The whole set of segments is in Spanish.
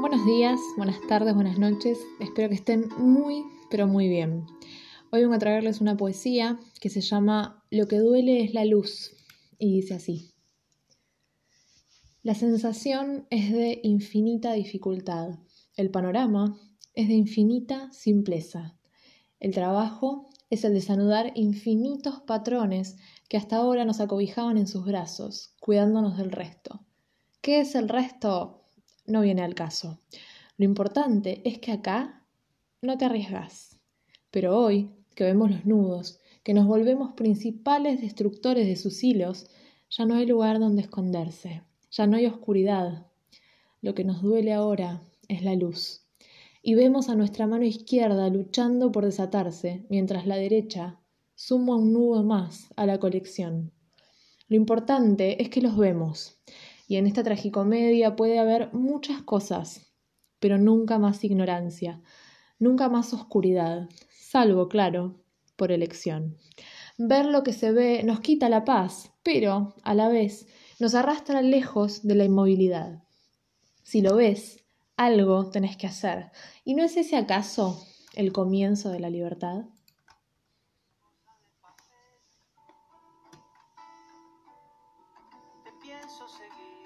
buenos días, buenas tardes, buenas noches. Espero que estén muy, pero muy bien. Hoy vengo a traerles una poesía que se llama Lo que duele es la luz y dice así. La sensación es de infinita dificultad. El panorama es de infinita simpleza. El trabajo es el desanudar infinitos patrones que hasta ahora nos acobijaban en sus brazos, cuidándonos del resto. ¿Qué es el resto? No viene al caso. Lo importante es que acá no te arriesgas. Pero hoy, que vemos los nudos, que nos volvemos principales destructores de sus hilos, ya no hay lugar donde esconderse, ya no hay oscuridad. Lo que nos duele ahora es la luz y vemos a nuestra mano izquierda luchando por desatarse, mientras la derecha suma un nudo más a la colección. Lo importante es que los vemos, y en esta tragicomedia puede haber muchas cosas, pero nunca más ignorancia, nunca más oscuridad, salvo, claro, por elección. Ver lo que se ve nos quita la paz, pero, a la vez, nos arrastra lejos de la inmovilidad. Si lo ves, algo tenés que hacer. ¿Y no es ese acaso el comienzo de la libertad? Pienso seguir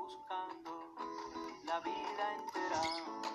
buscando la vida entera.